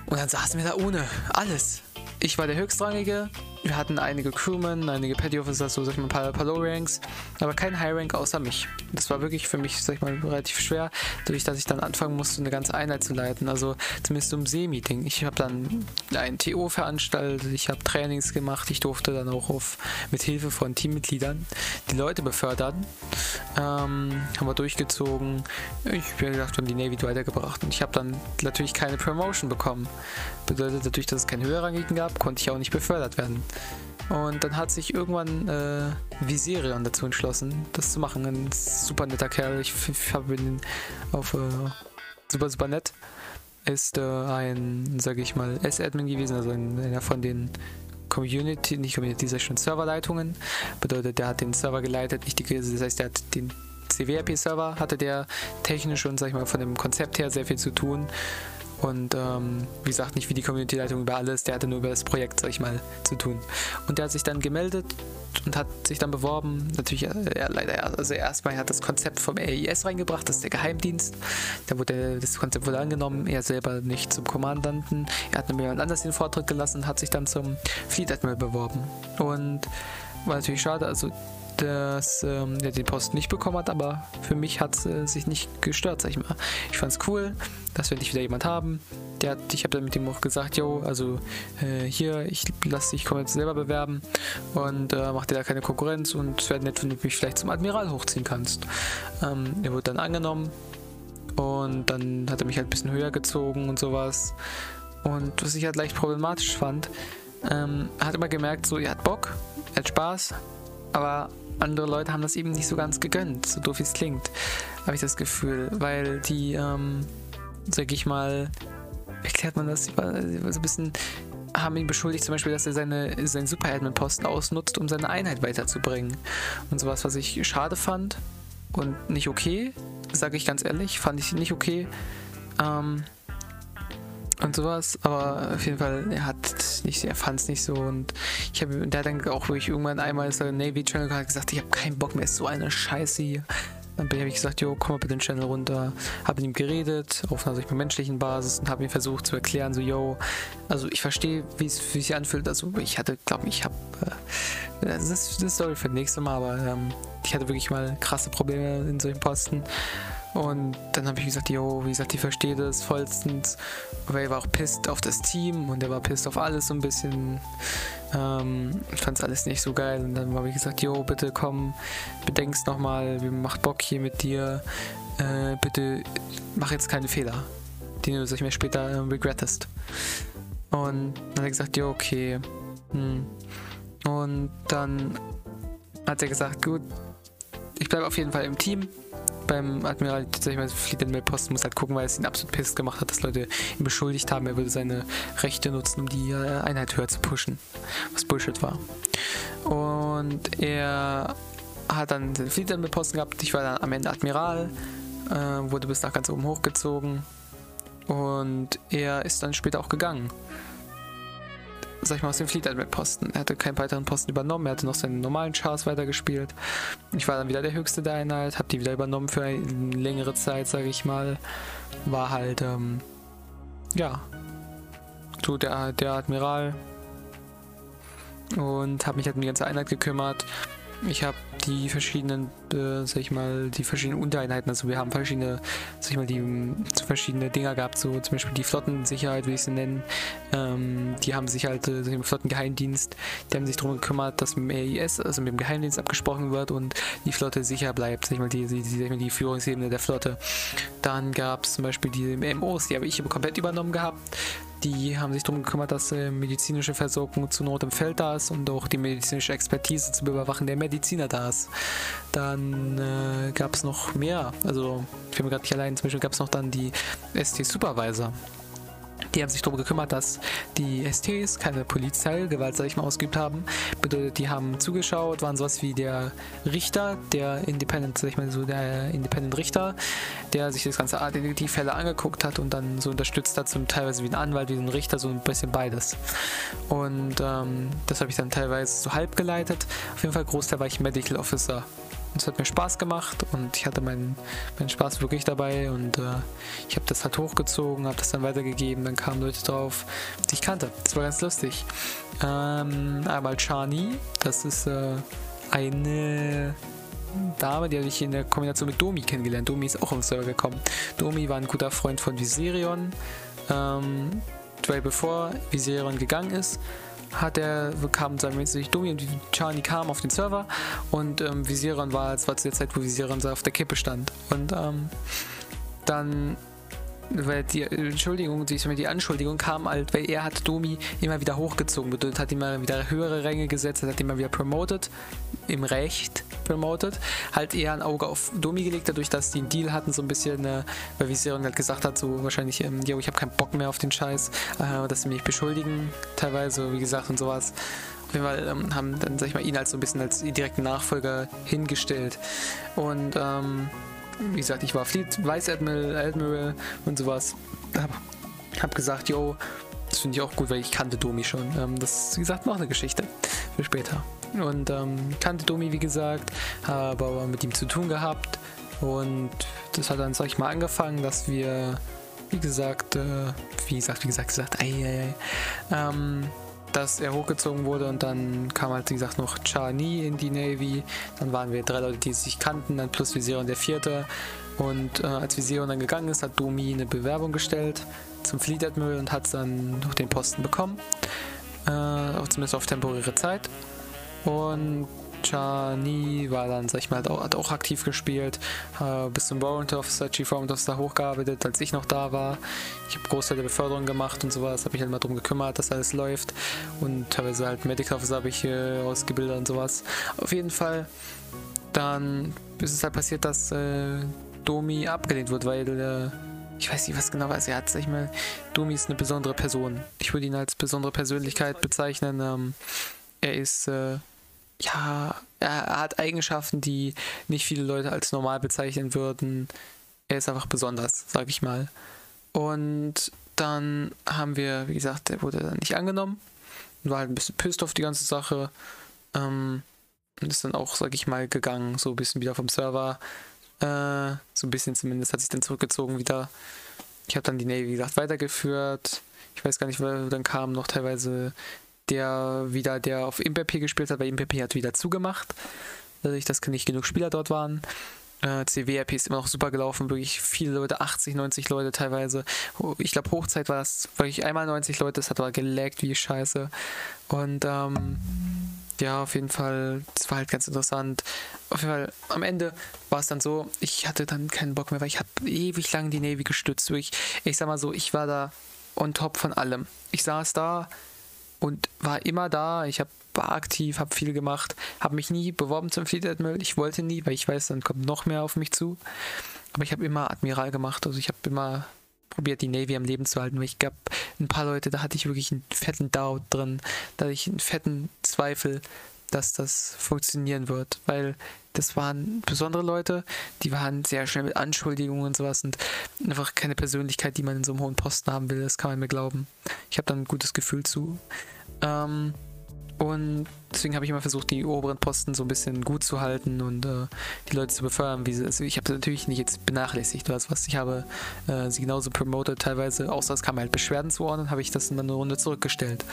Und dann saßen wir da ohne alles. Ich war der Höchstrangige, wir hatten einige Crewmen, einige Petty Officers, so sag ich mal ein paar, paar Low Ranks, aber kein High Rank außer mich. Das war wirklich für mich, sag ich mal, relativ schwer, dadurch, dass ich dann anfangen musste, eine ganze Einheit zu leiten. Also zumindest ein See-Meeting. Ich habe dann ein TO veranstaltet, ich habe Trainings gemacht, ich durfte dann auch auf, mit Hilfe von Teammitgliedern die Leute befördern. Ähm, haben wir durchgezogen. Ich wie gesagt, wir haben die Navy weitergebracht und ich habe dann natürlich keine Promotion bekommen. Bedeutet natürlich, dass es keinen höherrangigen gab, konnte ich auch nicht befördert werden. Und dann hat sich irgendwann äh, Viserion dazu entschlossen, das zu machen. Ein super netter Kerl. Ich, ich habe ihn auf äh, super, super nett. Ist äh, ein, sage ich mal, S-Admin gewesen, also einer von den Community, nicht Community, das schon Serverleitungen. Bedeutet, der hat den Server geleitet, nicht die, das heißt, der hat den CWRP-Server, hatte der technisch und, sag ich mal, von dem Konzept her sehr viel zu tun. Und ähm, wie gesagt, nicht wie die Community-Leitung über alles, der hatte nur über das Projekt, sag ich mal, zu tun. Und der hat sich dann gemeldet und hat sich dann beworben. Natürlich, äh, er, leider, also erstmal hat das Konzept vom AIS reingebracht, das ist der Geheimdienst. Da wurde das Konzept wurde angenommen, er selber nicht zum Kommandanten. Er hat mir jemand anders den Vortritt gelassen und hat sich dann zum Fleet Admiral beworben. Und war natürlich schade, also dass ähm, er den Posten nicht bekommen hat, aber für mich hat es äh, sich nicht gestört, sag ich mal. Ich fand es cool, dass wir endlich wieder jemand haben. Der hat, ich habe dann mit ihm auch gesagt, yo, also äh, hier, ich lasse dich, komme jetzt selber bewerben und äh, mach dir da keine Konkurrenz und es wäre nett, wenn du mich vielleicht zum Admiral hochziehen kannst. Ähm, er wurde dann angenommen und dann hat er mich halt ein bisschen höher gezogen und sowas. Und was ich halt leicht problematisch fand, ähm, hat immer gemerkt, so, er hat Bock, er hat Spaß, aber andere Leute haben das eben nicht so ganz gegönnt, so doof wie es klingt, habe ich das Gefühl, weil die, ähm, sag ich mal, erklärt man das, so ein bisschen, haben ihn beschuldigt zum Beispiel, dass er seine, seinen Super-Admin-Posten ausnutzt, um seine Einheit weiterzubringen. Und sowas, was ich schade fand und nicht okay, sage ich ganz ehrlich, fand ich nicht okay. Ähm, und sowas, aber auf jeden Fall, er hat nicht, er fand es nicht so und ich habe, der hat dann auch wirklich irgendwann einmal so Navy Channel gesagt, ich habe keinen Bock mehr, ist so eine Scheiße hier. Dann habe ich gesagt, jo, komm mal bitte den Channel runter. Habe mit ihm geredet, auf einer solchen menschlichen Basis und habe ihm versucht zu erklären, so, yo, also ich verstehe, wie es sich anfühlt. Also ich hatte, glaube ich, habe, äh, das ist eine Story für das nächste Mal, aber ähm, ich hatte wirklich mal krasse Probleme in solchen Posten. Und dann habe ich gesagt, jo, wie gesagt, ich verstehe das vollstens. Aber er war auch pisst auf das Team und er war pisst auf alles so ein bisschen. Ähm, ich fand es alles nicht so geil. Und dann habe ich gesagt, jo, bitte komm, bedenkst nochmal, wir macht Bock hier mit dir. Äh, bitte mach jetzt keine Fehler, die du, sag ich mir, später äh, regrettest. Und dann hat er gesagt, jo, okay. Hm. Und dann hat er gesagt, gut, ich bleibe auf jeden Fall im Team beim Admiral, mal, Fleet Admiral Posten muss halt gucken, weil es ihn absolut piss gemacht hat, dass Leute ihn beschuldigt haben, er würde seine Rechte nutzen, um die äh, Einheit höher zu pushen. Was Bullshit war. Und er hat dann den Fleet Admiral Posten gehabt. Ich war dann am Ende Admiral, äh, wurde bis nach ganz oben hochgezogen. Und er ist dann später auch gegangen sag ich mal, aus dem Fleet Admiral Posten. Er hatte keinen weiteren Posten übernommen, er hatte noch seinen normalen Chars weitergespielt. Ich war dann wieder der Höchste der Einheit, hab die wieder übernommen für eine längere Zeit, sage ich mal. War halt, ähm, ja, so der, der Admiral. Und habe mich halt um die ganze Einheit gekümmert. Ich habe die verschiedenen, äh, sag ich mal, die verschiedenen Untereinheiten, also wir haben verschiedene, sag ich mal, die so verschiedene Dinger gehabt, so zum Beispiel die Flottensicherheit, würde ich sie nennen. Ähm, die haben sich halt, äh, im Flottengeheimdienst, die haben sich darum gekümmert, dass mit dem AIS, also mit dem Geheimdienst abgesprochen wird und die Flotte sicher bleibt, sag ich mal, die, die, die, die, die Führungsebene der Flotte. Dann gab es zum Beispiel die MOs, die habe ich komplett übernommen gehabt Die haben sich darum gekümmert, dass äh, medizinische Versorgung zu Not im Feld da ist und auch die medizinische Expertise zum Überwachen der Mediziner da ist. Dann äh, gab es noch mehr, also ich bin mir gerade nicht allein, zum Beispiel gab es noch dann die ST-Supervisor. Die haben sich darum gekümmert, dass die STs keine Polizeigewalt, sag ich mal, ausgeübt haben. Bedeutet, die haben zugeschaut, waren sowas wie der Richter, der Independent, sag ich mal so, der Independent Richter, der sich das ganze Art Detektivfälle angeguckt hat und dann so unterstützt hat, so teilweise wie ein Anwalt, wie ein Richter, so ein bisschen beides. Und ähm, das habe ich dann teilweise so halb geleitet. Auf jeden Fall Großteil war ich Medical Officer es hat mir Spaß gemacht und ich hatte meinen, meinen Spaß wirklich dabei und äh, ich habe das halt hochgezogen, habe das dann weitergegeben, dann kamen Leute drauf, die ich kannte. Das war ganz lustig. Ähm, einmal Chani, das ist äh, eine Dame, die habe ich in der Kombination mit Domi kennengelernt. Domi ist auch im Server gekommen. Domi war ein guter Freund von Viserion. Ähm, weil bevor Viserion gegangen ist, hat er, kam sich Domi und Charlie kamen auf den Server und ähm, Visieron war, es war zu der Zeit, wo Visieron auf der Kippe stand. Und ähm, dann weil die Entschuldigung, die Anschuldigung kam halt, weil er hat Domi immer wieder hochgezogen, bedeutet hat immer wieder höhere Ränge gesetzt, hat immer wieder promoted, im Recht promoted, halt eher ein Auge auf Domi gelegt, dadurch, dass die einen Deal hatten, so ein bisschen, äh, weil Viserion halt gesagt hat, so wahrscheinlich, ähm, yo, ich habe keinen Bock mehr auf den Scheiß, äh, dass sie mich beschuldigen, teilweise, wie gesagt, und sowas. Auf jeden Fall ähm, haben dann, sag ich mal, ihn als so ein bisschen als direkten Nachfolger hingestellt. Und, ähm, wie gesagt, ich war Fleet Vice Admiral, Admiral und sowas. Hab, hab gesagt, yo, das finde ich auch gut, weil ich kannte Domi schon. Ähm, das ist, wie gesagt, noch eine Geschichte für später. Und ähm, kannte Domi, wie gesagt, habe aber mit ihm zu tun gehabt. Und das hat dann, sag ich mal, angefangen, dass wir, wie gesagt, äh, wie gesagt, wie gesagt, gesagt, ei, ei, ei, ähm, dass er hochgezogen wurde und dann kam halt, wie gesagt, noch Chani in die Navy. Dann waren wir drei Leute, die sich kannten, dann plus Vision der vierte. Und äh, als Vision dann gegangen ist, hat Domi eine Bewerbung gestellt zum Fleet Admiral und hat dann noch den Posten bekommen. Äh, zumindest auf temporäre Zeit. Und Chani war dann, sag ich mal, hat auch aktiv gespielt, äh, bis zum Warrant Officer, Chief Warrant Officer hochgearbeitet, als ich noch da war. Ich habe Großteil der Beförderung gemacht und sowas, habe mich halt mal darum gekümmert, dass alles läuft. Und teilweise halt Medical Officer habe ich äh, ausgebildet und sowas. Auf jeden Fall, dann ist es halt passiert, dass äh, Domi abgelehnt wird, weil äh, ich weiß nicht, was genau war. Er hat, ich mal, Domi ist eine besondere Person. Ich würde ihn als besondere Persönlichkeit bezeichnen. Ähm, er ist äh, ja, er hat Eigenschaften, die nicht viele Leute als normal bezeichnen würden. Er ist einfach besonders, sag ich mal. Und dann haben wir, wie gesagt, der wurde dann nicht angenommen. War halt ein bisschen pissed auf die ganze Sache. Ähm, und ist dann auch, sag ich mal, gegangen, so ein bisschen wieder vom Server. Äh, so ein bisschen zumindest hat sich dann zurückgezogen wieder. Ich habe dann die Navy, wie gesagt, weitergeführt. Ich weiß gar nicht, weil dann kamen noch teilweise der wieder, der auf Impepe gespielt hat, weil Impepe hat wieder zugemacht. Dadurch, dass nicht genug Spieler dort waren. Äh, CWRP ist immer noch super gelaufen, wirklich viele Leute, 80, 90 Leute teilweise. Ich glaube, Hochzeit war es wirklich einmal 90 Leute, das hat aber gelaggt wie scheiße. Und ähm, ja, auf jeden Fall, das war halt ganz interessant. Auf jeden Fall, am Ende war es dann so, ich hatte dann keinen Bock mehr, weil ich habe ewig lang die Navy gestützt. Durch, ich sag mal so, ich war da on top von allem. Ich saß da, und war immer da. Ich hab, war aktiv, habe viel gemacht, habe mich nie beworben zum Fleet Admiral. Ich wollte nie, weil ich weiß, dann kommt noch mehr auf mich zu. Aber ich habe immer Admiral gemacht. Also ich habe immer probiert, die Navy am Leben zu halten, weil ich gab ein paar Leute, da hatte ich wirklich einen fetten Doubt drin, da hatte ich einen fetten Zweifel, dass das funktionieren wird, weil das waren besondere Leute, die waren sehr schnell mit Anschuldigungen und sowas und einfach keine Persönlichkeit, die man in so einem hohen Posten haben will, das kann man mir glauben. Ich habe da ein gutes Gefühl zu. Ähm, und deswegen habe ich immer versucht, die oberen Posten so ein bisschen gut zu halten und äh, die Leute zu befördern. Wie sie, also ich habe natürlich nicht jetzt benachlässigt oder was. Ich habe äh, sie genauso promoted teilweise, außer es kam halt Beschwerden zuordnen, habe ich das in eine Runde zurückgestellt.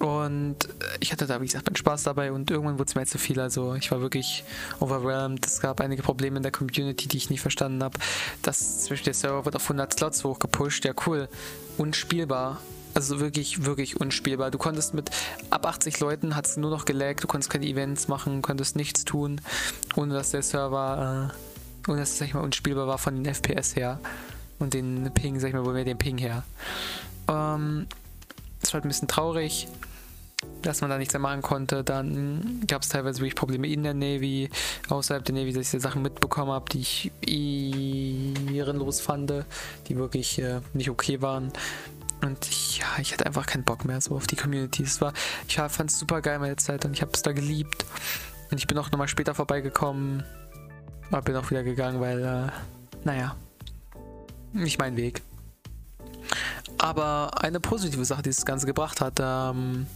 Und ich hatte da, wie gesagt, meinen Spaß dabei und irgendwann wurde es mir zu viel. Also ich war wirklich overwhelmed. Es gab einige Probleme in der Community, die ich nicht verstanden habe. Das zwischen der Server wird auf 100 Slots hochgepusht. Ja, cool. Unspielbar. Also wirklich, wirklich unspielbar. Du konntest mit ab 80 Leuten hat es nur noch gelaggt, du konntest keine Events machen, konntest nichts tun, ohne dass der Server, äh, ohne dass es, sag ich mal, unspielbar war von den FPS her. Und den Ping, sag ich mal, wo wir den Ping her. Ähm, es war halt ein bisschen traurig, dass man da nichts mehr machen konnte. Dann gab es teilweise wirklich Probleme in der Navy, außerhalb der Navy, dass ich Sachen mitbekommen habe, die ich ehrenlos fand, die wirklich äh, nicht okay waren. Und ich, ja, ich hatte einfach keinen Bock mehr so auf die Community. Es war, ich fand es super geil meine Zeit und ich habe es da geliebt. Und ich bin auch nochmal später vorbeigekommen, aber bin auch wieder gegangen, weil, äh, naja, nicht mein Weg. Aber eine positive Sache, die das Ganze gebracht hat, ähm,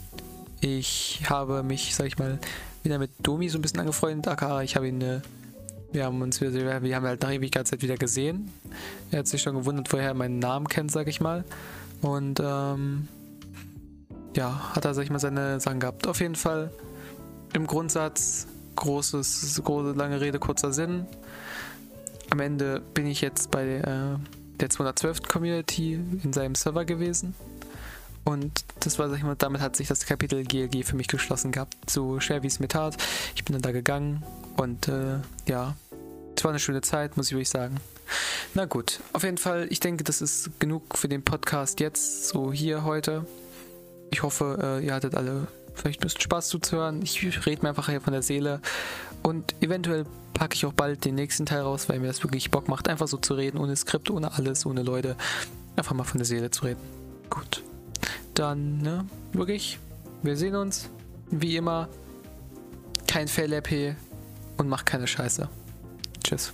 ich habe mich, sag ich mal, wieder mit Domi so ein bisschen angefreundet. Aka, ich habe ihn, äh, wir haben uns wieder, wir haben halt nach Ewigkeitszeit wieder gesehen. Er hat sich schon gewundert, woher er meinen Namen kennt, sag ich mal. Und ähm, ja, hat er, sag ich mal, seine Sachen gehabt. Auf jeden Fall im Grundsatz großes, große, lange Rede, kurzer Sinn. Am Ende bin ich jetzt bei äh, der 212. Community in seinem Server gewesen. Und das war, sag ich mal, damit hat sich das Kapitel GLG für mich geschlossen gehabt. So schwer wie es mir tat. Ich bin dann da gegangen und äh, ja, es war eine schöne Zeit, muss ich wirklich sagen. Na gut, auf jeden Fall, ich denke, das ist genug für den Podcast jetzt, so hier heute. Ich hoffe, äh, ihr hattet alle vielleicht ein bisschen Spaß zuzuhören. Ich rede mir einfach hier von der Seele. Und eventuell packe ich auch bald den nächsten Teil raus, weil mir das wirklich Bock macht, einfach so zu reden, ohne Skript, ohne alles, ohne Leute. Einfach mal von der Seele zu reden. Gut. Dann, ne, wirklich, wir sehen uns. Wie immer, kein Fail-RP und mach keine Scheiße. Tschüss.